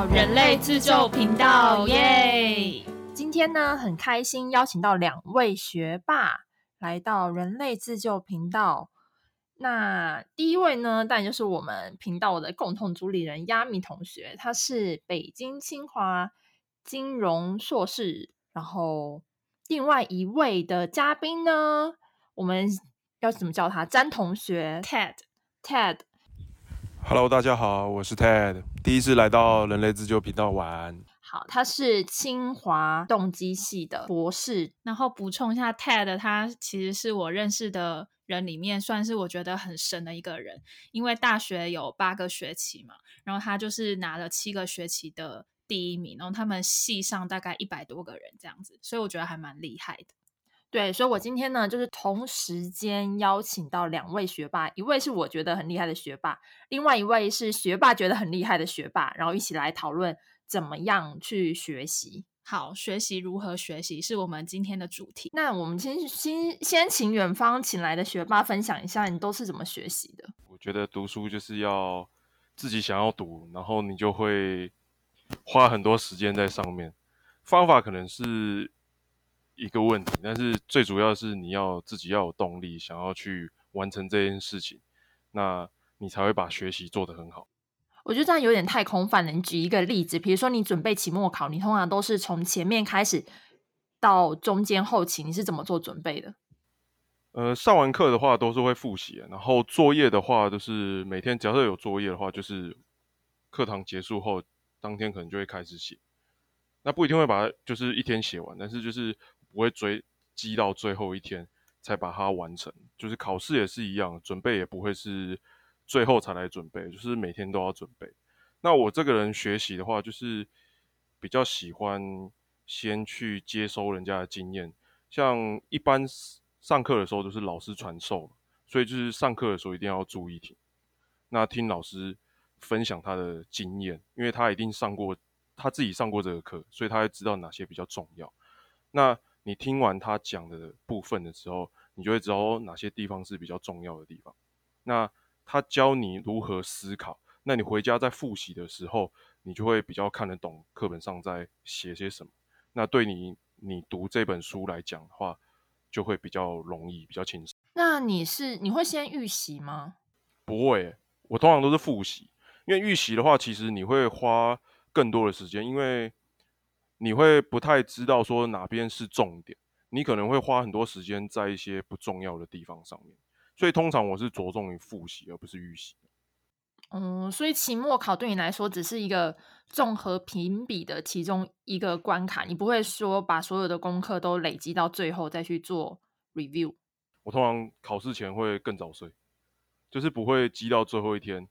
到人类自救频道，耶！今天呢，很开心邀请到两位学霸来到人类自救频道。那第一位呢，当然就是我们频道的共同主理人亚米同学，他是北京清华金融硕士。然后另外一位的嘉宾呢，我们要怎么叫他？詹同学，Ted，Ted。Hello，大家好，我是 Ted，第一次来到人类自救频道玩。好，他是清华动机系的博士。然后补充一下，Ted，他其实是我认识的人里面算是我觉得很神的一个人，因为大学有八个学期嘛，然后他就是拿了七个学期的第一名，然后他们系上大概一百多个人这样子，所以我觉得还蛮厉害的。对，所以我今天呢，就是同时间邀请到两位学霸，一位是我觉得很厉害的学霸，另外一位是学霸觉得很厉害的学霸，然后一起来讨论怎么样去学习。好，学习如何学习是我们今天的主题。那我们先先先请远方请来的学霸分享一下，你都是怎么学习的？我觉得读书就是要自己想要读，然后你就会花很多时间在上面。方法可能是。一个问题，但是最主要是你要自己要有动力，想要去完成这件事情，那你才会把学习做得很好。我觉得这样有点太空泛了。你举一个例子，比如说你准备期末考，你通常都是从前面开始到中间后期，你是怎么做准备的？呃，上完课的话都是会复习，然后作业的话就是每天，假设有作业的话，就是课堂结束后当天可能就会开始写。那不一定会把它就是一天写完，但是就是。不会追积到最后一天才把它完成，就是考试也是一样，准备也不会是最后才来准备，就是每天都要准备。那我这个人学习的话，就是比较喜欢先去接收人家的经验，像一般上课的时候都是老师传授，所以就是上课的时候一定要注意听，那听老师分享他的经验，因为他一定上过他自己上过这个课，所以他会知道哪些比较重要。那你听完他讲的部分的时候，你就会知道哪些地方是比较重要的地方。那他教你如何思考，那你回家在复习的时候，你就会比较看得懂课本上在写些什么。那对你你读这本书来讲的话，就会比较容易，比较轻松。那你是你会先预习吗？不会，我通常都是复习，因为预习的话，其实你会花更多的时间，因为。你会不太知道说哪边是重点，你可能会花很多时间在一些不重要的地方上面，所以通常我是着重于复习而不是预习。嗯，所以期末考对你来说只是一个综合评比的其中一个关卡，你不会说把所有的功课都累积到最后再去做 review。我通常考试前会更早睡，就是不会积到最后一天。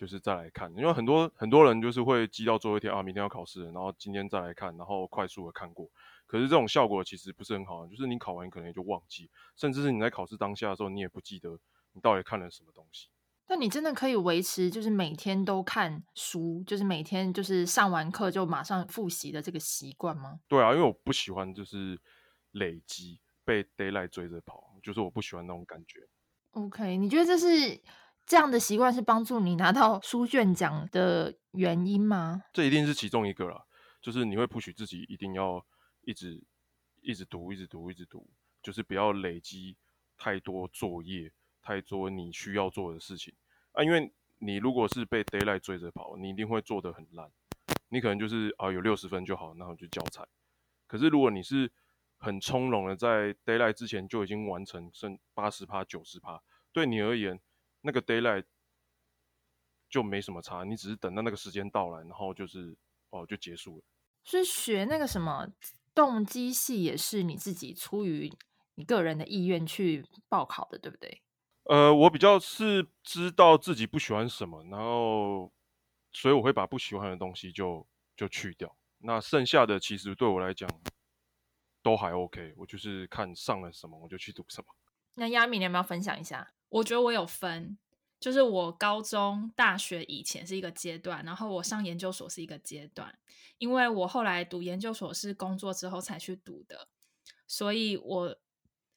就是再来看，因为很多很多人就是会积到最后一天啊，明天要考试，然后今天再来看，然后快速的看过。可是这种效果其实不是很好，就是你考完可能也就忘记，甚至是你在考试当下的时候，你也不记得你到底看了什么东西。那你真的可以维持就是每天都看书，就是每天就是上完课就马上复习的这个习惯吗？对啊，因为我不喜欢就是累积被 d a y l i g h t 追着跑，就是我不喜欢那种感觉。OK，你觉得这是？这样的习惯是帮助你拿到书卷奖的原因吗？这一定是其中一个了，就是你会不许自己一定要一直一直读，一直读，一直读，就是不要累积太多作业，太多你需要做的事情啊。因为你如果是被 d a y l i g h t 追着跑，你一定会做得很烂。你可能就是啊有六十分就好，那我就交差。可是如果你是很从容的在 d a y l i g h t 之前就已经完成，剩八十趴、九十趴，对你而言。那个 d a y l i g h t 就没什么差，你只是等到那个时间到来，然后就是哦就结束了。是学那个什么动机系，也是你自己出于你个人的意愿去报考的，对不对？呃，我比较是知道自己不喜欢什么，然后所以我会把不喜欢的东西就就去掉。那剩下的其实对我来讲都还 OK，我就是看上了什么我就去读什么。那亚米，你要不要分享一下？我觉得我有分，就是我高中、大学以前是一个阶段，然后我上研究所是一个阶段。因为我后来读研究所是工作之后才去读的，所以我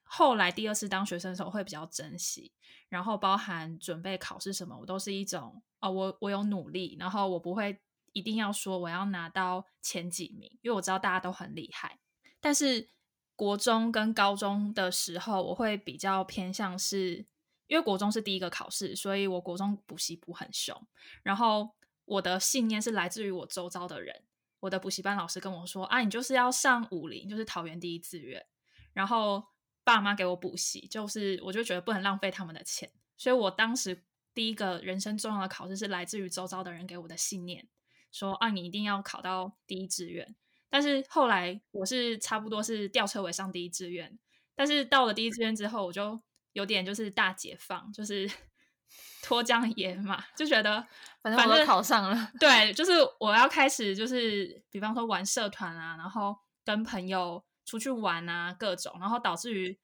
后来第二次当学生的时候会比较珍惜，然后包含准备考试什么，我都是一种哦，我我有努力，然后我不会一定要说我要拿到前几名，因为我知道大家都很厉害。但是国中跟高中的时候，我会比较偏向是，因为国中是第一个考试，所以我国中补习补很凶。然后我的信念是来自于我周遭的人，我的补习班老师跟我说啊，你就是要上武林，就是桃园第一志愿。然后爸妈给我补习，就是我就觉得不能浪费他们的钱，所以我当时第一个人生重要的考试是来自于周遭的人给我的信念，说啊，你一定要考到第一志愿。但是后来我是差不多是吊车尾上第一志愿，但是到了第一志愿之后，我就有点就是大解放，就是 脱缰野马，就觉得反正我都考上了。对，就是我要开始就是比方说玩社团啊，然后跟朋友出去玩啊，各种，然后导致于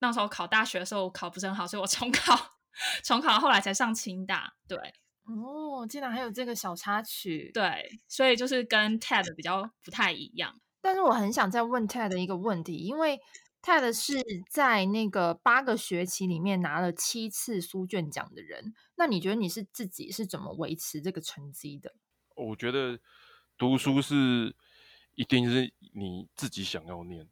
那时候考大学的时候考不是很好，所以我重考，重考后来才上清大。对。哦，竟然还有这个小插曲，对，所以就是跟 Ted 比较不太一样。但是我很想再问 Ted 一个问题，因为 Ted 是在那个八个学期里面拿了七次书卷奖的人，那你觉得你是自己是怎么维持这个成绩的？我觉得读书是一定是你自己想要念，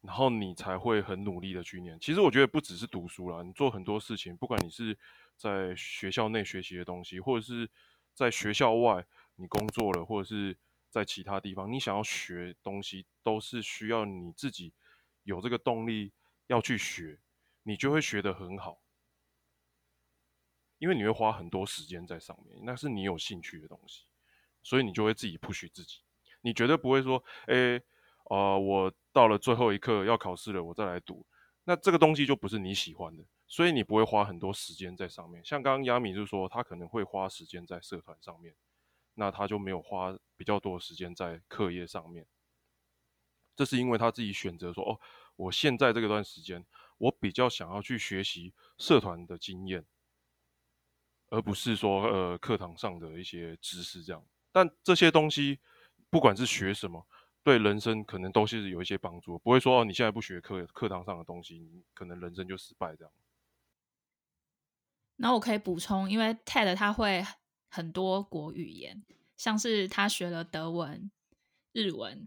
然后你才会很努力的去念。其实我觉得不只是读书啦，你做很多事情，不管你是。在学校内学习的东西，或者是在学校外你工作了，或者是在其他地方，你想要学东西，都是需要你自己有这个动力要去学，你就会学得很好，因为你会花很多时间在上面，那是你有兴趣的东西，所以你就会自己 push 自己，你绝对不会说，哎，呃，我到了最后一刻要考试了，我再来读，那这个东西就不是你喜欢的。所以你不会花很多时间在上面，像刚刚亚米就说他可能会花时间在社团上面，那他就没有花比较多的时间在课业上面。这是因为他自己选择说，哦，我现在这个段时间，我比较想要去学习社团的经验，而不是说呃课堂上的一些知识这样。但这些东西，不管是学什么。对人生可能都是有一些帮助，不会说哦，你现在不学课课堂上的东西，你可能人生就失败这样。那我可以补充，因为 Ted 他会很多国语言，像是他学了德文、日文，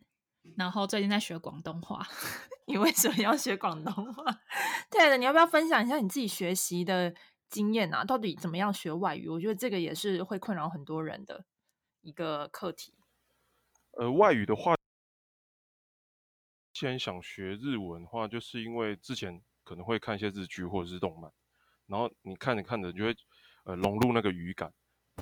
然后最近在学广东话。你为什么要学广东话？Ted，你要不要分享一下你自己学习的经验啊？到底怎么样学外语？我觉得这个也是会困扰很多人的一个课题。呃，外语的话，既然想学日文的话，就是因为之前可能会看一些日剧或者是动漫。然后你看着看着，就会呃融入那个语感，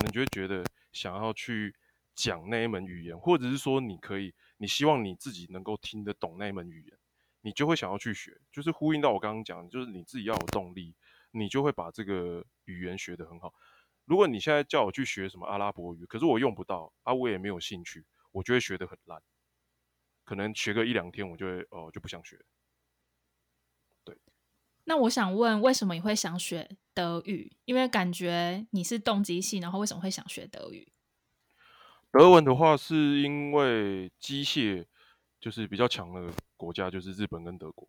你就会觉得想要去讲那一门语言，或者是说你可以，你希望你自己能够听得懂那一门语言，你就会想要去学。就是呼应到我刚刚讲，就是你自己要有动力，你就会把这个语言学得很好。如果你现在叫我去学什么阿拉伯语，可是我用不到啊，我也没有兴趣，我就会学得很烂，可能学个一两天，我就会哦就不想学。对那我想问，为什么你会想学德语？因为感觉你是动机系，然后为什么会想学德语？德文的话，是因为机械就是比较强的国家就是日本跟德国。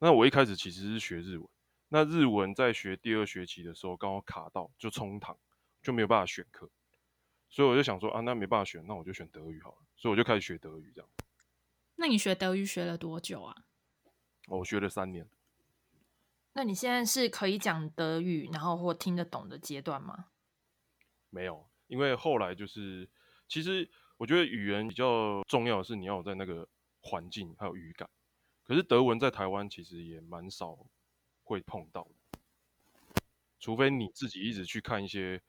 那我一开始其实是学日文，那日文在学第二学期的时候刚好卡到，就冲堂就没有办法选课，所以我就想说啊，那没办法选，那我就选德语好了。所以我就开始学德语这样。那你学德语学了多久啊？我学了三年。那你现在是可以讲德语，然后或听得懂的阶段吗？没有，因为后来就是，其实我觉得语言比较重要的是你要有在那个环境还有语感。可是德文在台湾其实也蛮少会碰到的，除非你自己一直去看一些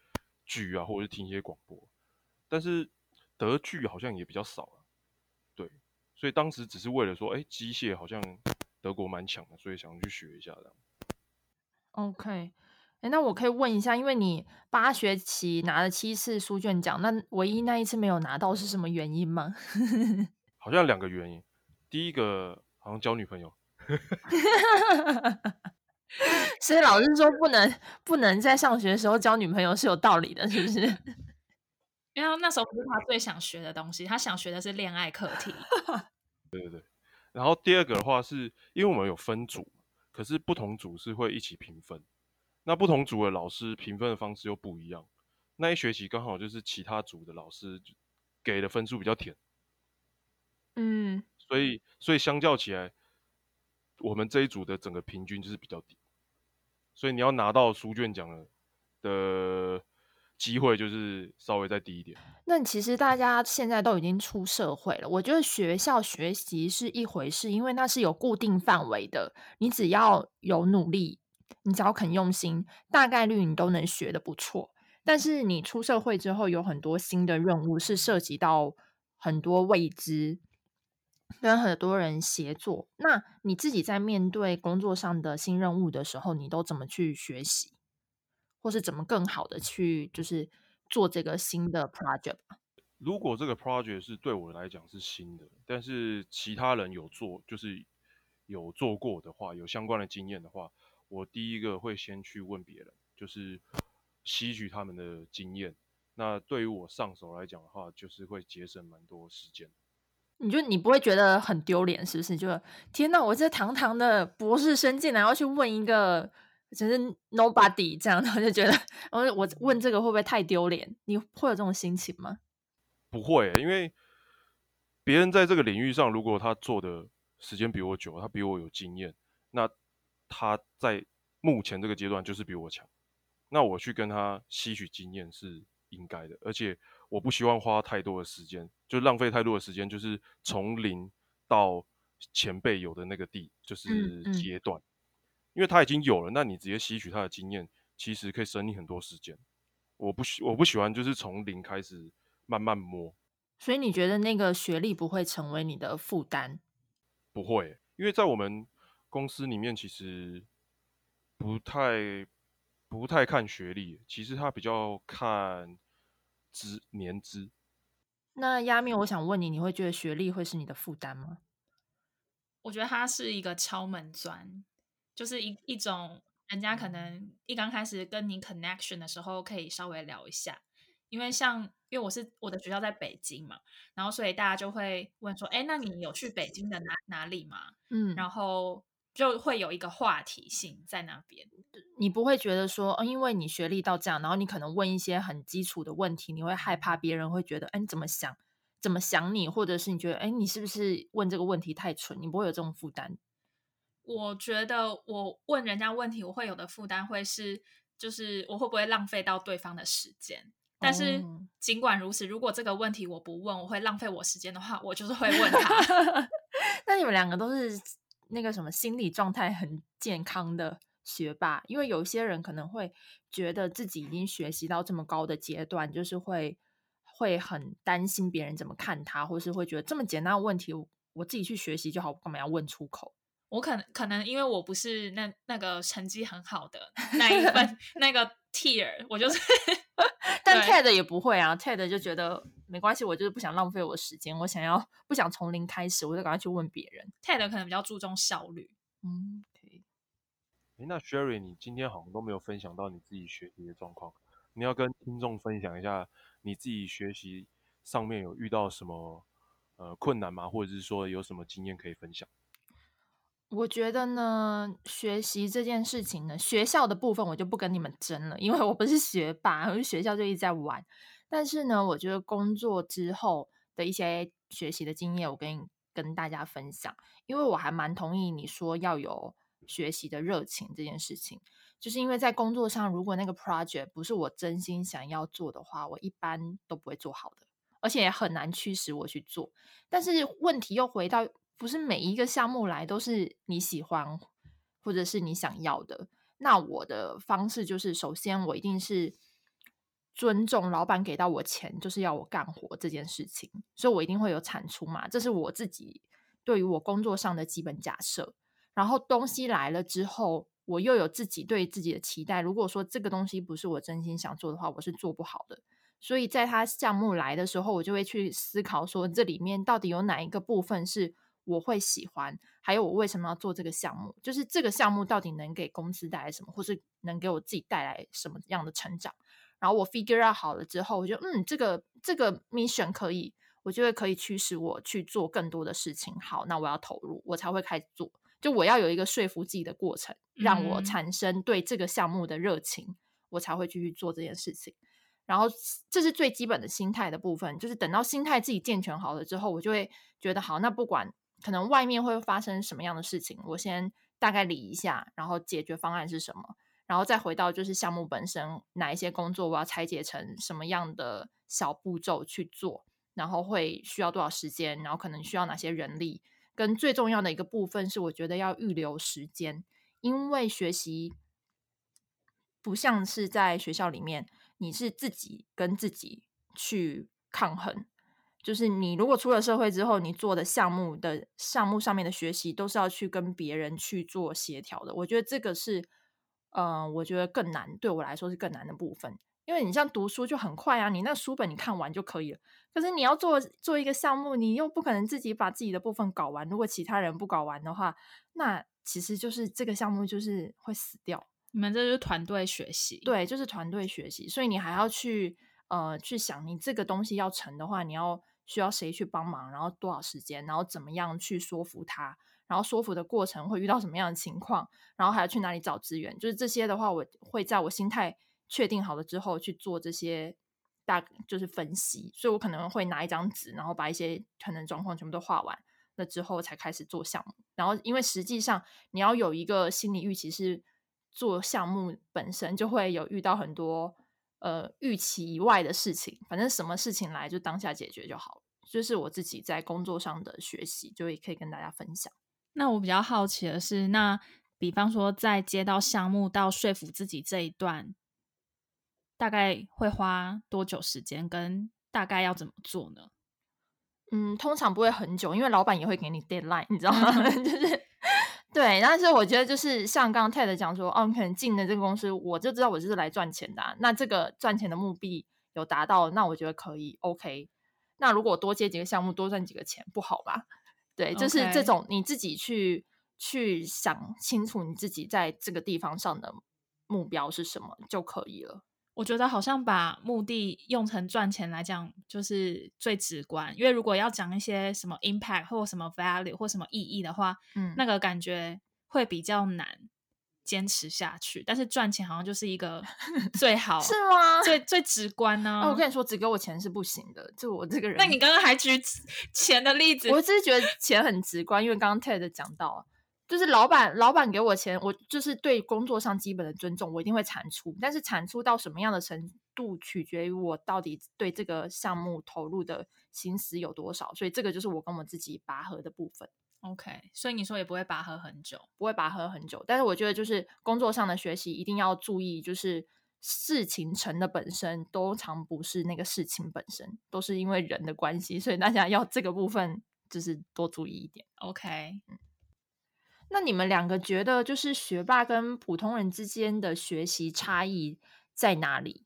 剧啊，或者是听一些广播。但是德剧好像也比较少了，对，所以当时只是为了说，哎，机械好像德国蛮强的，所以想要去学一下这样。OK，哎，那我可以问一下，因为你八学期拿了七次书卷奖，那唯一那一次没有拿到是什么原因吗？好像两个原因，第一个好像交女朋友，所以老师说不能不能在上学的时候交女朋友是有道理的，是不是？因为那时候不是他最想学的东西，他想学的是恋爱课题。对对对，然后第二个的话是因为我们有分组。可是不同组是会一起评分，那不同组的老师评分的方式又不一样。那一学期刚好就是其他组的老师给的分数比较甜，嗯，所以所以相较起来，我们这一组的整个平均就是比较低，所以你要拿到书卷奖的的机会就是稍微再低一点。那其实大家现在都已经出社会了，我觉得学校学习是一回事，因为那是有固定范围的，你只要有努力，你只要肯用心，大概率你都能学的不错。但是你出社会之后，有很多新的任务是涉及到很多未知，跟很多人协作。那你自己在面对工作上的新任务的时候，你都怎么去学习，或是怎么更好的去就是做这个新的 project？如果这个 project 是对我来讲是新的，但是其他人有做，就是有做过的话，有相关的经验的话，我第一个会先去问别人，就是吸取他们的经验。那对于我上手来讲的话，就是会节省蛮多时间。你就你不会觉得很丢脸，是不是？就天哪，我这堂堂的博士生竟然要去问一个只是 nobody 这样的，我就觉得，我我问这个会不会太丢脸？你会有这种心情吗？不会，因为别人在这个领域上，如果他做的时间比我久，他比我有经验，那他在目前这个阶段就是比我强。那我去跟他吸取经验是应该的，而且我不希望花太多的时间，就浪费太多的时间，就是从零到前辈有的那个地，就是阶段，因为他已经有了，那你直接吸取他的经验，其实可以省你很多时间。我不喜我不喜欢就是从零开始。慢慢摸，所以你觉得那个学历不会成为你的负担？不会，因为在我们公司里面，其实不太不太看学历，其实他比较看资年资。那亚面，我想问你，你会觉得学历会是你的负担吗？我觉得它是一个敲门砖，就是一一种人家可能一刚开始跟你 connection 的时候，可以稍微聊一下。因为像，因为我是我的学校在北京嘛，然后所以大家就会问说，哎，那你有去北京的哪哪里吗？嗯，然后就会有一个话题性在那边。你不会觉得说，哦，因为你学历到这样，然后你可能问一些很基础的问题，你会害怕别人会觉得，哎，你怎么想？怎么想你？或者是你觉得，哎，你是不是问这个问题太蠢？你不会有这种负担？我觉得我问人家问题，我会有的负担会是，就是我会不会浪费到对方的时间？但是尽管如此，如果这个问题我不问，我会浪费我时间的话，我就是会问他。那你们两个都是那个什么心理状态很健康的学霸，因为有些人可能会觉得自己已经学习到这么高的阶段，就是会会很担心别人怎么看他，或是会觉得这么简单的问题，我自己去学习就好，干嘛要问出口？我可能可能因为我不是那那个成绩很好的那一份 那个 tier，我就是。但 Ted 也不会啊，Ted 就觉得没关系，我就是不想浪费我时间，我想要不想从零开始，我就赶快去问别人。Ted 可能比较注重效率。嗯，可以。哎，那 Sherry，你今天好像都没有分享到你自己学习的状况，你要跟听众分享一下你自己学习上面有遇到什么呃困难吗？或者是说有什么经验可以分享？我觉得呢，学习这件事情呢，学校的部分我就不跟你们争了，因为我不是学霸，我学校就一直在玩。但是呢，我觉得工作之后的一些学习的经验，我跟跟大家分享，因为我还蛮同意你说要有学习的热情这件事情，就是因为在工作上，如果那个 project 不是我真心想要做的话，我一般都不会做好的，而且也很难驱使我去做。但是问题又回到。不是每一个项目来都是你喜欢或者是你想要的。那我的方式就是，首先我一定是尊重老板给到我钱，就是要我干活这件事情，所以我一定会有产出嘛，这是我自己对于我工作上的基本假设。然后东西来了之后，我又有自己对自己的期待。如果说这个东西不是我真心想做的话，我是做不好的。所以在他项目来的时候，我就会去思考说，这里面到底有哪一个部分是。我会喜欢，还有我为什么要做这个项目？就是这个项目到底能给公司带来什么，或是能给我自己带来什么样的成长？然后我 figure out 好了之后，我就嗯，这个这个 mission 可以，我就会可以驱使我去做更多的事情。好，那我要投入，我才会开始做。就我要有一个说服自己的过程，让我产生对这个项目的热情，我才会继续做这件事情。然后这是最基本的心态的部分，就是等到心态自己健全好了之后，我就会觉得好，那不管可能外面会发生什么样的事情，我先大概理一下，然后解决方案是什么，然后再回到就是项目本身，哪一些工作我要拆解成什么样的小步骤去做，然后会需要多少时间，然后可能需要哪些人力，跟最重要的一个部分是，我觉得要预留时间，因为学习不像是在学校里面，你是自己跟自己去抗衡。就是你如果出了社会之后，你做的项目的项目上面的学习，都是要去跟别人去做协调的。我觉得这个是，呃，我觉得更难，对我来说是更难的部分。因为你像读书就很快啊，你那书本你看完就可以了。可是你要做做一个项目，你又不可能自己把自己的部分搞完。如果其他人不搞完的话，那其实就是这个项目就是会死掉。你们这就是团队学习，对，就是团队学习，所以你还要去呃去想，你这个东西要成的话，你要需要谁去帮忙，然后多少时间，然后怎么样去说服他，然后说服的过程会遇到什么样的情况，然后还要去哪里找资源，就是这些的话，我会在我心态确定好了之后去做这些大就是分析，所以我可能会拿一张纸，然后把一些可能状况全部都画完了之后，才开始做项目。然后因为实际上你要有一个心理预期是。做项目本身就会有遇到很多呃预期以外的事情，反正什么事情来就当下解决就好。就是我自己在工作上的学习，就也可以跟大家分享。那我比较好奇的是，那比方说在接到项目到说服自己这一段，大概会花多久时间？跟大概要怎么做呢？嗯，通常不会很久，因为老板也会给你 deadline，你知道吗？就是对，但是我觉得就是像刚刚 Ted 讲说，哦，你可能进了这个公司，我就知道我就是来赚钱的。那这个赚钱的目的有达到，那我觉得可以 OK。那如果多接几个项目，多赚几个钱，不好吧？对，就是这种你自己去去想清楚你自己在这个地方上的目标是什么就可以了。我觉得好像把目的用成赚钱来讲，就是最直观。因为如果要讲一些什么 impact 或什么 value 或什么意义的话，嗯，那个感觉会比较难坚持下去。但是赚钱好像就是一个 最好，是吗？最最直观呢？我跟你说，只给我钱是不行的。就我这个人，那你刚刚还举钱的例子，我只是觉得钱很直观，因为刚刚 Ted 讲到。就是老板，老板给我钱，我就是对工作上基本的尊重，我一定会产出。但是产出到什么样的程度，取决于我到底对这个项目投入的心思有多少。所以这个就是我跟我自己拔河的部分。OK，所以你说也不会拔河很久，不会拔河很久。但是我觉得就是工作上的学习一定要注意，就是事情成的本身都常不是那个事情本身，都是因为人的关系。所以大家要这个部分就是多注意一点。OK，嗯。那你们两个觉得，就是学霸跟普通人之间的学习差异在哪里？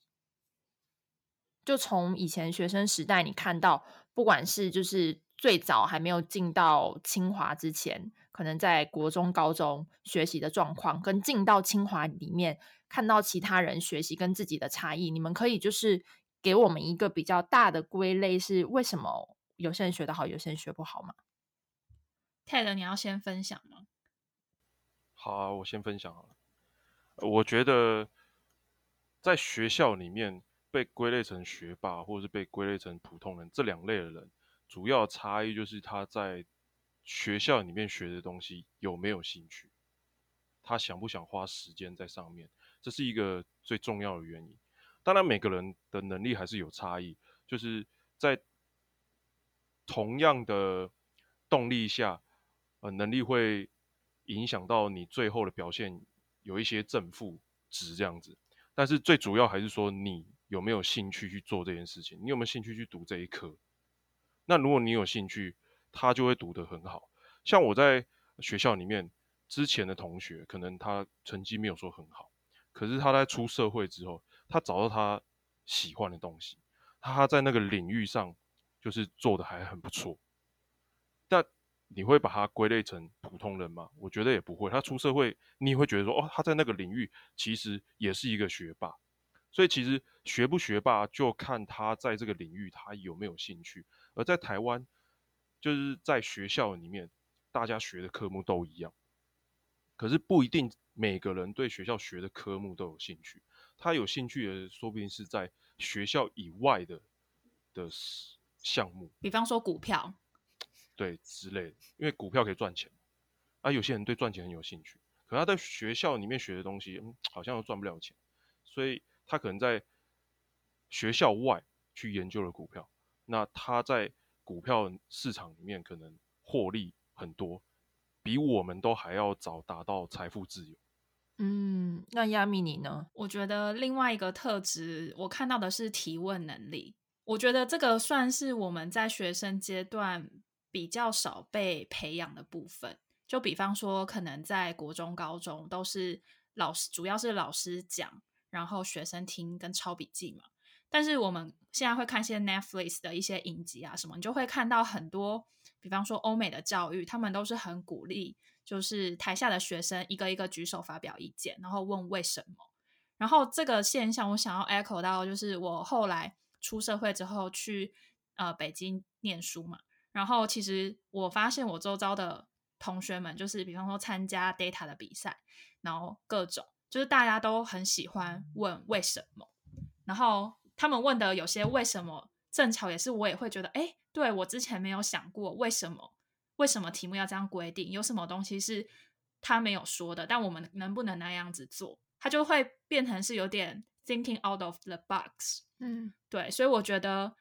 就从以前学生时代，你看到，不管是就是最早还没有进到清华之前，可能在国中、高中学习的状况，跟进到清华里面看到其他人学习跟自己的差异，你们可以就是给我们一个比较大的归类，是为什么有些人学得好，有些人学不好吗？Ted，你要先分享吗？好，我先分享好了。我觉得在学校里面被归类成学霸，或者是被归类成普通人这两类的人，主要差异就是他在学校里面学的东西有没有兴趣，他想不想花时间在上面，这是一个最重要的原因。当然，每个人的能力还是有差异，就是在同样的动力下，呃，能力会。影响到你最后的表现有一些正负值这样子，但是最主要还是说你有没有兴趣去做这件事情，你有没有兴趣去读这一科？那如果你有兴趣，他就会读得很好。像我在学校里面之前的同学，可能他成绩没有说很好，可是他在出社会之后，他找到他喜欢的东西，他在那个领域上就是做的还很不错。你会把他归类成普通人吗？我觉得也不会。他出社会，你也会觉得说，哦，他在那个领域其实也是一个学霸。所以其实学不学霸，就看他在这个领域他有没有兴趣。而在台湾，就是在学校里面，大家学的科目都一样，可是不一定每个人对学校学的科目都有兴趣。他有兴趣的，说不定是在学校以外的的项目，比方说股票，对之类的，因为股票可以赚钱，啊，有些人对赚钱很有兴趣，可他在学校里面学的东西，嗯，好像又赚不了钱，所以他可能在学校外去研究了股票，那他在股票市场里面可能获利很多，比我们都还要早达到财富自由。嗯，那亚米你呢？我觉得另外一个特质，我看到的是提问能力。我觉得这个算是我们在学生阶段比较少被培养的部分。就比方说，可能在国中、高中都是老师，主要是老师讲，然后学生听跟抄笔记嘛。但是我们现在会看一些 Netflix 的一些影集啊什么，你就会看到很多，比方说欧美的教育，他们都是很鼓励。就是台下的学生一个一个举手发表意见，然后问为什么。然后这个现象，我想要 echo 到，就是我后来出社会之后去呃北京念书嘛。然后其实我发现我周遭的同学们，就是比方说参加 data 的比赛，然后各种就是大家都很喜欢问为什么。然后他们问的有些为什么，正巧也是我也会觉得，哎，对我之前没有想过为什么。为什么题目要这样规定？有什么东西是他没有说的？但我们能不能那样子做？他就会变成是有点 thinking out of the box。嗯，对，所以我觉得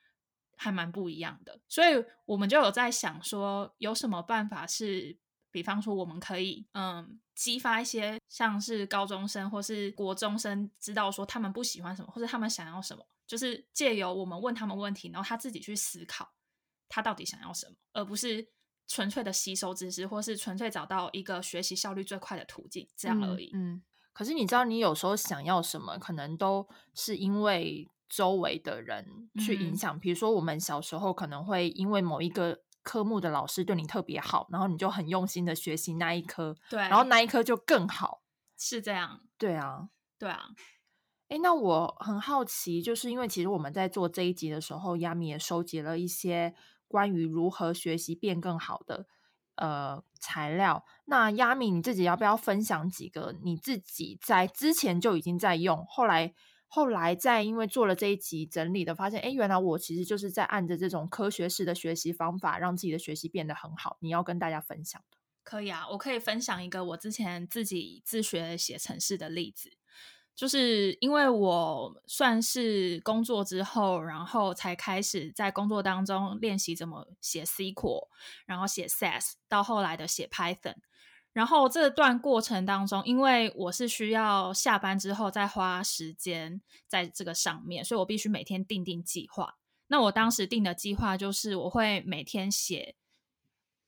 还蛮不一样的。所以我们就有在想说，有什么办法是，比方说我们可以嗯激发一些像是高中生或是国中生，知道说他们不喜欢什么，或者他们想要什么，就是借由我们问他们问题，然后他自己去思考他到底想要什么，而不是。纯粹的吸收知识，或是纯粹找到一个学习效率最快的途径，这样而已。嗯，可是你知道，你有时候想要什么，可能都是因为周围的人去影响。比如说，我们小时候可能会因为某一个科目的老师对你特别好，然后你就很用心的学习那一科，对，然后那一科就更好。是这样，对啊，对啊。哎，那我很好奇，就是因为其实我们在做这一集的时候，亚米也收集了一些。关于如何学习变更好的呃材料，那亚米你自己要不要分享几个你自己在之前就已经在用，后来后来在因为做了这一集整理的发现，哎，原来我其实就是在按着这种科学式的学习方法，让自己的学习变得很好。你要跟大家分享的，可以啊，我可以分享一个我之前自己自学写程式的例子。就是因为我算是工作之后，然后才开始在工作当中练习怎么写 SQL，然后写 SAS，到后来的写 Python。然后这段过程当中，因为我是需要下班之后再花时间在这个上面，所以我必须每天定定计划。那我当时定的计划就是我会每天写。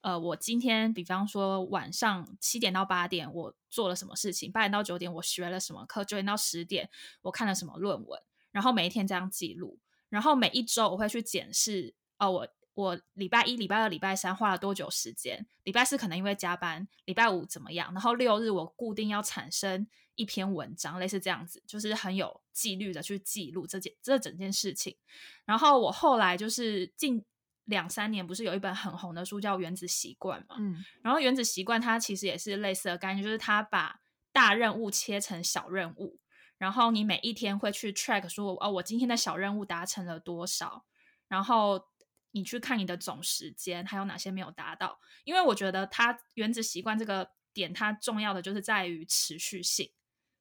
呃，我今天比方说晚上七点到八点，我做了什么事情？八点到九点我学了什么课？九点到十点我看了什么论文？然后每一天这样记录，然后每一周我会去检视。哦，我我礼拜一、礼拜二、礼拜三花了多久时间？礼拜四可能因为加班，礼拜五怎么样？然后六日我固定要产生一篇文章，类似这样子，就是很有纪律的去记录这件这整件事情。然后我后来就是近。两三年不是有一本很红的书叫《原子习惯》嘛？嗯，然后《原子习惯》它其实也是类似的概念，就是它把大任务切成小任务，然后你每一天会去 track 说，哦，我今天的小任务达成了多少，然后你去看你的总时间还有哪些没有达到。因为我觉得它《原子习惯》这个点，它重要的就是在于持续性，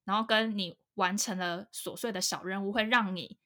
然后跟你完成了琐碎的小任务，会让你。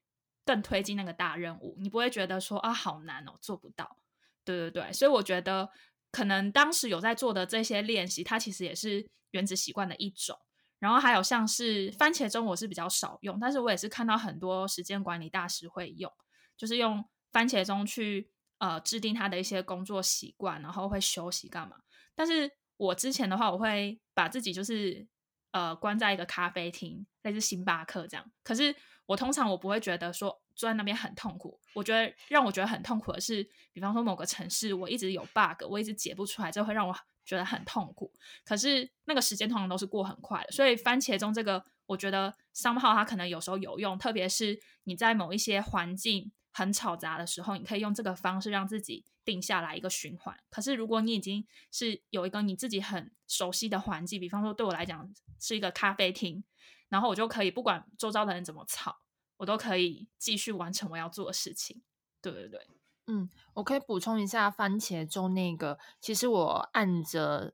更推进那个大任务，你不会觉得说啊好难哦，做不到。对对对，所以我觉得可能当时有在做的这些练习，它其实也是原子习惯的一种。然后还有像是番茄钟，我是比较少用，但是我也是看到很多时间管理大师会用，就是用番茄钟去呃制定他的一些工作习惯，然后会休息干嘛。但是我之前的话，我会把自己就是呃关在一个咖啡厅，类似星巴克这样。可是我通常我不会觉得说坐在那边很痛苦，我觉得让我觉得很痛苦的是，比方说某个城市我一直有 bug，我一直解不出来，这会让我觉得很痛苦。可是那个时间通常都是过很快的，所以番茄钟这个，我觉得商号它可能有时候有用，特别是你在某一些环境很吵杂的时候，你可以用这个方式让自己定下来一个循环。可是如果你已经是有一个你自己很熟悉的环境，比方说对我来讲是一个咖啡厅。然后我就可以不管周遭的人怎么吵，我都可以继续完成我要做的事情。对对对，嗯，我可以补充一下番茄钟那个，其实我按着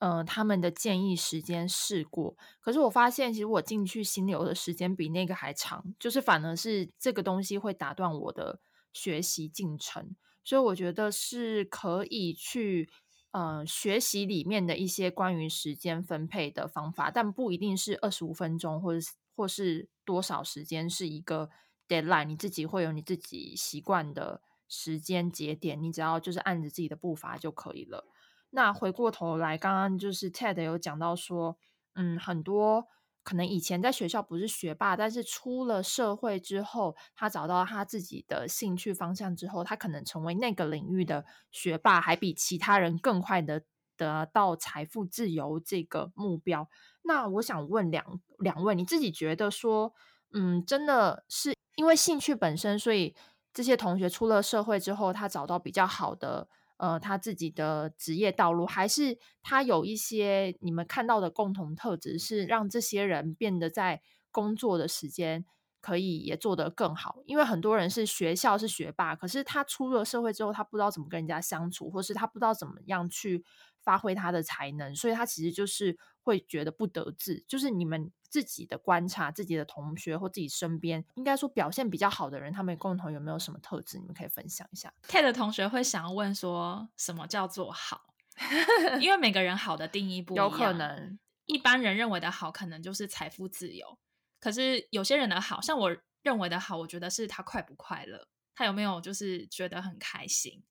呃他们的建议时间试过，可是我发现其实我进去心流的时间比那个还长，就是反而是这个东西会打断我的学习进程，所以我觉得是可以去呃学习里面的一些关于时间分配的方法，但不一定是二十五分钟或者或是多少时间是一个。deadline，你自己会有你自己习惯的时间节点，你只要就是按着自己的步伐就可以了。那回过头来，刚刚就是 Ted 有讲到说，嗯，很多可能以前在学校不是学霸，但是出了社会之后，他找到他自己的兴趣方向之后，他可能成为那个领域的学霸，还比其他人更快的得到财富自由这个目标。那我想问两两位，你自己觉得说，嗯，真的是？因为兴趣本身，所以这些同学出了社会之后，他找到比较好的呃他自己的职业道路，还是他有一些你们看到的共同特质，是让这些人变得在工作的时间可以也做得更好。因为很多人是学校是学霸，可是他出了社会之后，他不知道怎么跟人家相处，或是他不知道怎么样去发挥他的才能，所以他其实就是会觉得不得志。就是你们。自己的观察，自己的同学或自己身边，应该说表现比较好的人，他们共同有没有什么特质？你们可以分享一下。Ted 的同学会想要问说，什么叫做好？因为每个人好的定义不一样。有可能，一般人认为的好，可能就是财富自由。可是有些人的好，像我认为的好，我觉得是他快不快乐，他有没有就是觉得很开心。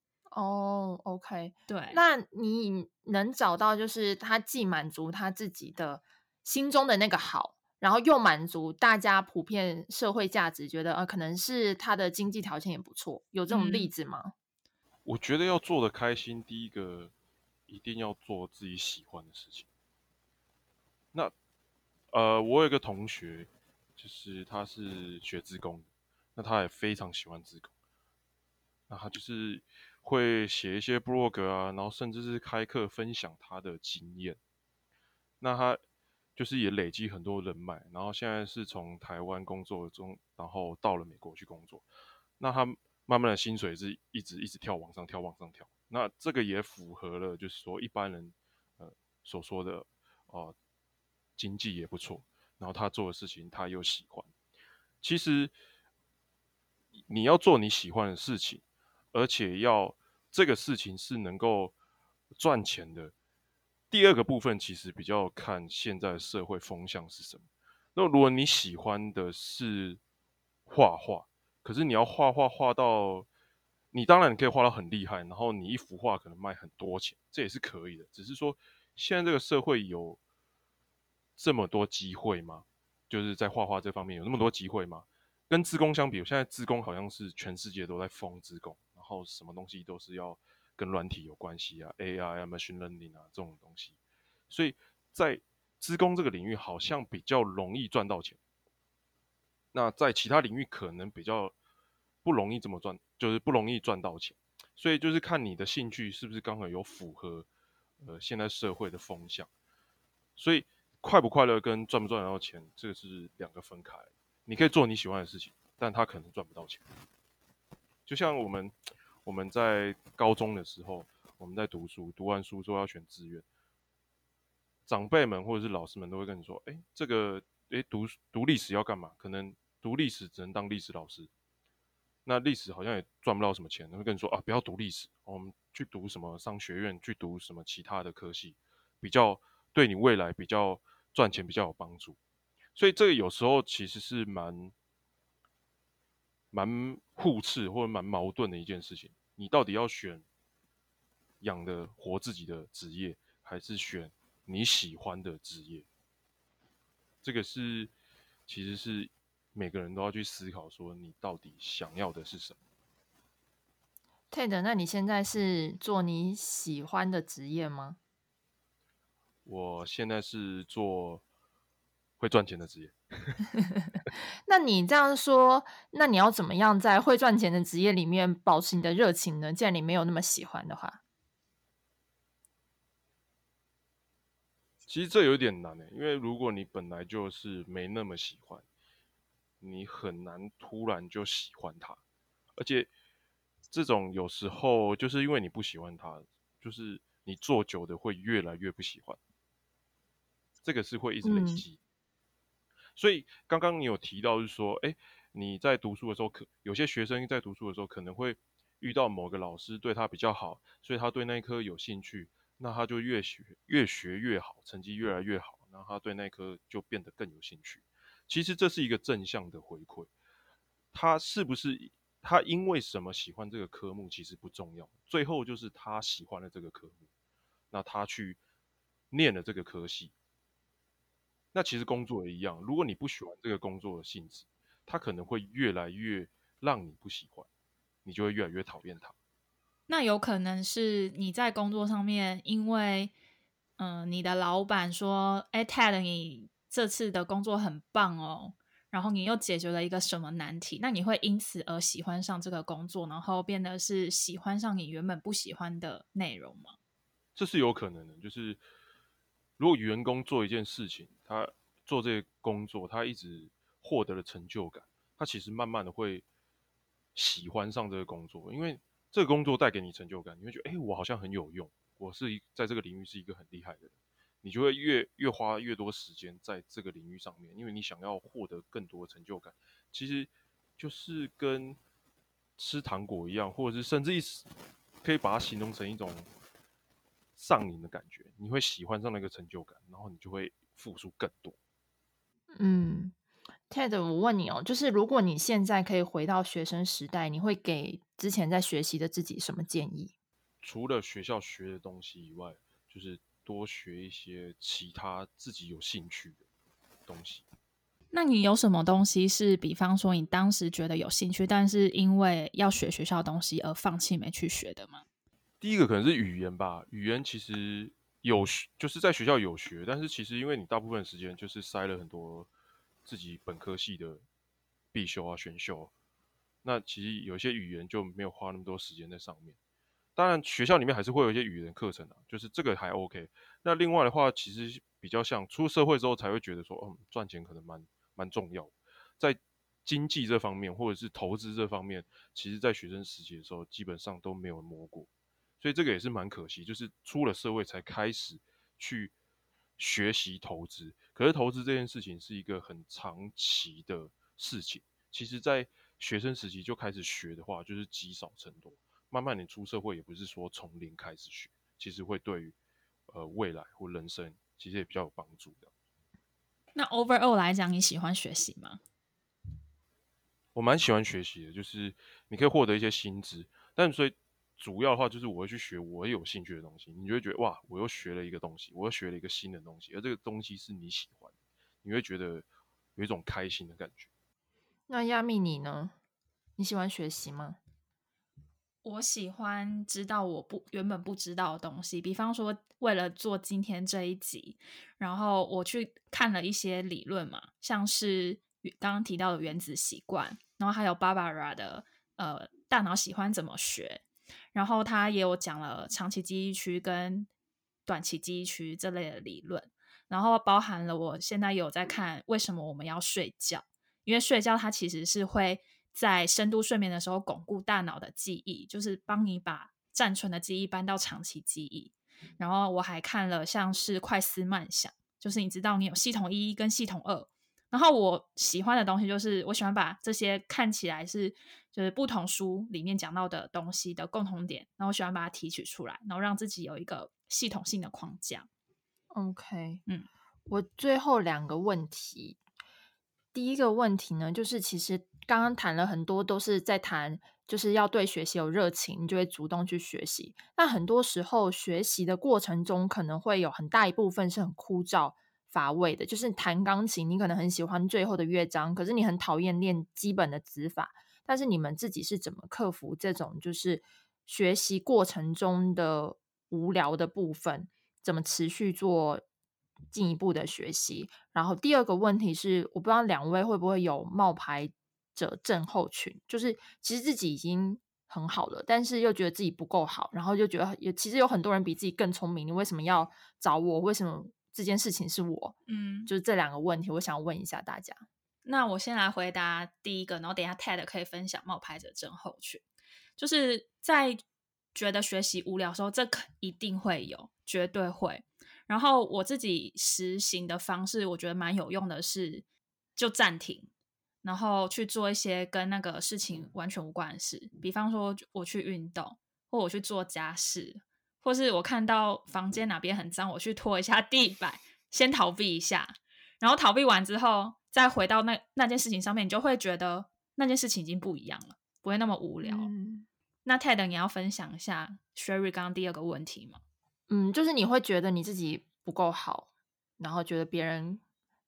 哦，OK，对。那你能找到就是他既满足他自己的。心中的那个好，然后又满足大家普遍社会价值，觉得呃可能是他的经济条件也不错，有这种例子吗？我觉得要做的开心，第一个一定要做自己喜欢的事情。那呃，我有一个同学，就是他是学自工，那他也非常喜欢自工，那他就是会写一些 blog 啊，然后甚至是开课分享他的经验，那他。就是也累积很多人脉，然后现在是从台湾工作中，然后到了美国去工作。那他慢慢的薪水是一直一直跳往上跳往上跳。那这个也符合了，就是说一般人呃所说的哦，经济也不错，然后他做的事情他又喜欢。其实你要做你喜欢的事情，而且要这个事情是能够赚钱的。第二个部分其实比较看现在社会风向是什么。那如果你喜欢的是画画，可是你要画画画到，你当然你可以画到很厉害，然后你一幅画可能卖很多钱，这也是可以的。只是说现在这个社会有这么多机会吗？就是在画画这方面有那么多机会吗？跟自工相比，现在自工好像是全世界都在疯自工，后什么东西都是要。跟软体有关系啊，AI 啊，machine learning 啊这种东西，所以在资工这个领域好像比较容易赚到钱。那在其他领域可能比较不容易这么赚，就是不容易赚到钱。所以就是看你的兴趣是不是刚好有符合呃现在社会的风向。所以快不快乐跟赚不赚得到钱，这个是两个分开。你可以做你喜欢的事情，但他可能赚不到钱。就像我们。我们在高中的时候，我们在读书，读完书之后要选志愿，长辈们或者是老师们都会跟你说：“哎，这个，哎，读读历史要干嘛？可能读历史只能当历史老师，那历史好像也赚不到什么钱。”会跟你说：“啊，不要读历史，我们去读什么商学院，去读什么其他的科系，比较对你未来比较赚钱比较有帮助。”所以这个有时候其实是蛮蛮互斥或者蛮矛盾的一件事情。你到底要选养的活自己的职业，还是选你喜欢的职业？这个是其实是每个人都要去思考，说你到底想要的是什么。Ted，那你现在是做你喜欢的职业吗？我现在是做会赚钱的职业。那你这样说，那你要怎么样在会赚钱的职业里面保持你的热情呢？既然你没有那么喜欢的话，其实这有点难诶，因为如果你本来就是没那么喜欢，你很难突然就喜欢它，而且这种有时候就是因为你不喜欢它，就是你做久的会越来越不喜欢，这个是会一直累积。所以刚刚你有提到是说，哎，你在读书的时候，可有些学生在读书的时候可能会遇到某个老师对他比较好，所以他对那一科有兴趣，那他就越学越学越好，成绩越来越好，然后他对那一科就变得更有兴趣。其实这是一个正向的回馈，他是不是他因为什么喜欢这个科目其实不重要，最后就是他喜欢了这个科目，那他去念了这个科系，那其实工作也一样，如果你不喜欢这个工作的性质，它可能会越来越让你不喜欢，你就会越来越讨厌它。那有可能是你在工作上面，因为嗯，你的老板说，哎，Ted 你。这次的工作很棒哦，然后你又解决了一个什么难题？那你会因此而喜欢上这个工作，然后变得是喜欢上你原本不喜欢的内容吗？这是有可能的。就是如果员工做一件事情，他做这个工作，他一直获得了成就感，他其实慢慢的会喜欢上这个工作，因为这个工作带给你成就感，你会觉得，哎，我好像很有用，我是一在这个领域是一个很厉害的人。你就会越越花越多时间在这个领域上面，因为你想要获得更多的成就感。其实就是跟吃糖果一样，或者是甚至一可以把它形容成一种上瘾的感觉。你会喜欢上那个成就感，然后你就会付出更多。嗯，Ted，我问你哦，就是如果你现在可以回到学生时代，你会给之前在学习的自己什么建议？除了学校学的东西以外，就是。多学一些其他自己有兴趣的东西。那你有什么东西是，比方说你当时觉得有兴趣，但是因为要学学校东西而放弃没去学的吗？第一个可能是语言吧。语言其实有学，就是在学校有学，但是其实因为你大部分时间就是塞了很多自己本科系的必修啊、选修，那其实有些语言就没有花那么多时间在上面。当然，学校里面还是会有一些语言课程的，就是这个还 OK。那另外的话，其实比较像出社会之后才会觉得说，嗯，赚钱可能蛮蛮重要。在经济这方面，或者是投资这方面，其实在学生时期的时候基本上都没有摸过，所以这个也是蛮可惜。就是出了社会才开始去学习投资，可是投资这件事情是一个很长期的事情。其实，在学生时期就开始学的话，就是积少成多。慢慢你出社会也不是说从零开始学，其实会对于呃未来或人生其实也比较有帮助的。那 overall 来讲，你喜欢学习吗？我蛮喜欢学习的，就是你可以获得一些薪资，但所以主要的话就是我会去学我有兴趣的东西，你就会觉得哇，我又学了一个东西，我又学了一个新的东西，而这个东西是你喜欢，你会觉得有一种开心的感觉。那亚米你呢？你喜欢学习吗？我喜欢知道我不原本不知道的东西，比方说为了做今天这一集，然后我去看了一些理论嘛，像是刚刚提到的原子习惯，然后还有 Barbara 的呃大脑喜欢怎么学，然后他也有讲了长期记忆区跟短期记忆区这类的理论，然后包含了我现在有在看为什么我们要睡觉，因为睡觉它其实是会。在深度睡眠的时候，巩固大脑的记忆，就是帮你把暂存的记忆搬到长期记忆。然后我还看了像是快思慢想，就是你知道你有系统一跟系统二。然后我喜欢的东西就是，我喜欢把这些看起来是就是不同书里面讲到的东西的共同点，然后我喜欢把它提取出来，然后让自己有一个系统性的框架。OK，嗯，我最后两个问题。第一个问题呢，就是其实刚刚谈了很多，都是在谈，就是要对学习有热情，你就会主动去学习。那很多时候学习的过程中，可能会有很大一部分是很枯燥乏味的。就是弹钢琴，你可能很喜欢最后的乐章，可是你很讨厌练基本的指法。但是你们自己是怎么克服这种就是学习过程中的无聊的部分？怎么持续做？进一步的学习，然后第二个问题是，我不知道两位会不会有冒牌者症候群，就是其实自己已经很好了，但是又觉得自己不够好，然后就觉得也其实有很多人比自己更聪明，你为什么要找我？为什么这件事情是我？嗯，就是这两个问题，我想问一下大家。那我先来回答第一个，然后等一下 Ted 可以分享冒牌者症候群，就是在觉得学习无聊的时候，这肯一定会有，绝对会。然后我自己实行的方式，我觉得蛮有用的，是就暂停，然后去做一些跟那个事情完全无关的事，比方说我去运动，或我去做家事，或是我看到房间哪边很脏，我去拖一下地板，先逃避一下，然后逃避完之后，再回到那那件事情上面，你就会觉得那件事情已经不一样了，不会那么无聊。嗯那 Ted，你要分享一下 Sherry 刚刚第二个问题吗？嗯，就是你会觉得你自己不够好，然后觉得别人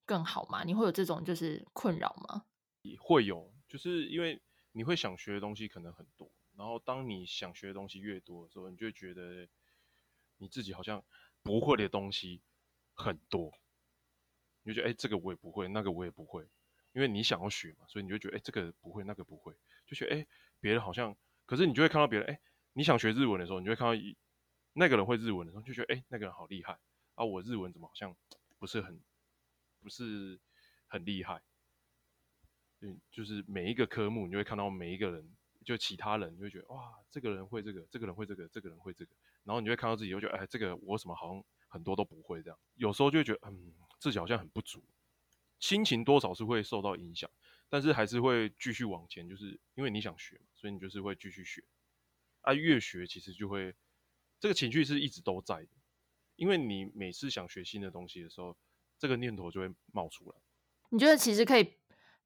更好吗？你会有这种就是困扰吗？也会有，就是因为你会想学的东西可能很多，然后当你想学的东西越多的时候，你就会觉得你自己好像不会的东西很多，你就觉得哎、这个我也不会，那个我也不会，因为你想要学嘛，所以你就觉得哎、这个不会，那个不会，就觉得哎、别人好像，可是你就会看到别人哎、你想学日文的时候，你就会看到一那个人会日文的时候，就觉得哎、那个人好厉害。啊，我日文怎么好像不是很不是很厉害。嗯，就是每一个科目，你就会看到每一个人，就其他人，你会觉得哇，这个人会这个，这个人会这个，这个人会这个，然后你就会看到自己，就觉得哎，这个我什么好像很多都不会这样，有时候就会觉得嗯，自己好像很不足，心情多少是会受到影响，但是还是会继续往前，就是因为你想学嘛，所以你就是会继续学，啊，越学其实就会这个情绪是一直都在的，因为你每次想学新的东西的时候，这个念头就会冒出来。你觉得其实可以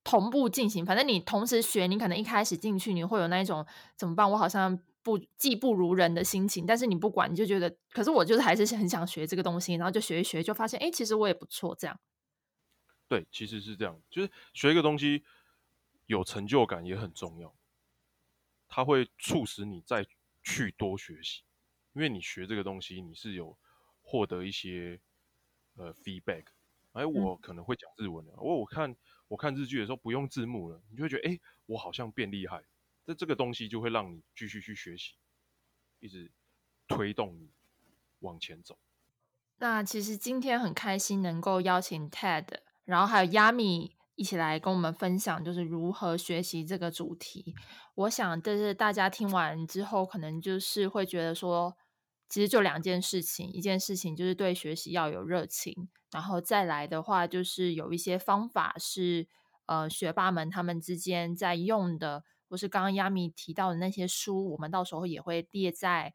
同步进行，反正你同时学，你可能一开始进去你会有那一种怎么办？我好像不技不如人的心情，但是你不管，你就觉得，可是我就是还是很想学这个东西，然后就学一学，就发现哎，诶其实我也不错，这样。对，其实是这样，就是学一个东西有成就感也很重要，它会促使你再去多学习，因为你学这个东西，你是有获得一些呃 feedback。哎，我可能会讲日文了，我我看我看日剧的时候不用字幕了，你就会觉得哎，我好像变厉害。这这个东西就会让你继续去学习，一直推动你往前走。那其实今天很开心能够邀请 Ted，然后还有 Yami 一起来跟我们分享，就是如何学习这个主题。我想，这是大家听完之后，可能就是会觉得说，其实就两件事情，一件事情就是对学习要有热情，然后再来的话，就是有一些方法是呃学霸们他们之间在用的，或是刚刚 Yami 提到的那些书，我们到时候也会列在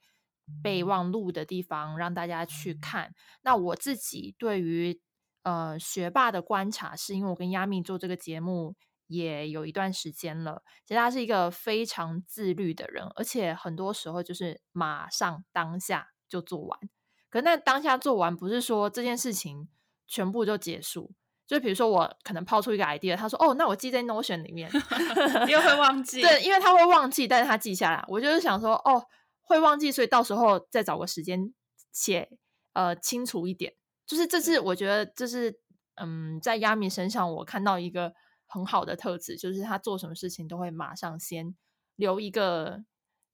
备忘录的地方让大家去看。那我自己对于呃学霸的观察，是因为我跟亚米做这个节目也有一段时间了。其实他是一个非常自律的人，而且很多时候就是马上当下就做完。可那当下做完，不是说这件事情全部就结束。就比如说，我可能抛出一个 idea，他说：“哦，那我记在 Notion 里面。”又会忘记。对，因为他会忘记，但是他记下来。我就是想说，哦，会忘记，所以到时候再找个时间写，呃，清楚一点。就是这是我觉得这是，嗯，在亚米身上我看到一个很好的特质，就是他做什么事情都会马上先留一个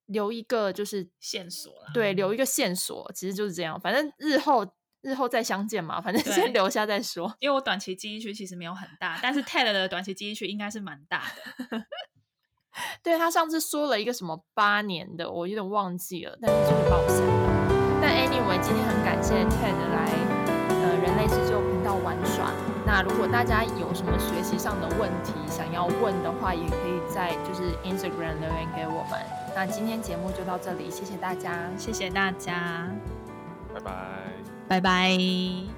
留一个，就是线索啦对，留一个线索，其实就是这样。反正日后日后再相见嘛，反正 先留下再说。因为我短期记忆区其实没有很大，但是 Ted 的短期记忆区应该是蛮大的。对他上次说了一个什么八年的，我有点忘记了，但是就是把我吓到。但 anyway，今天很感谢 Ted 来呃人类自救频道玩耍。那如果大家有什么学习上的问题想要问的话，也可以在就是 Instagram 留言给我们。那今天节目就到这里，谢谢大家。谢谢大家，拜拜。拜拜。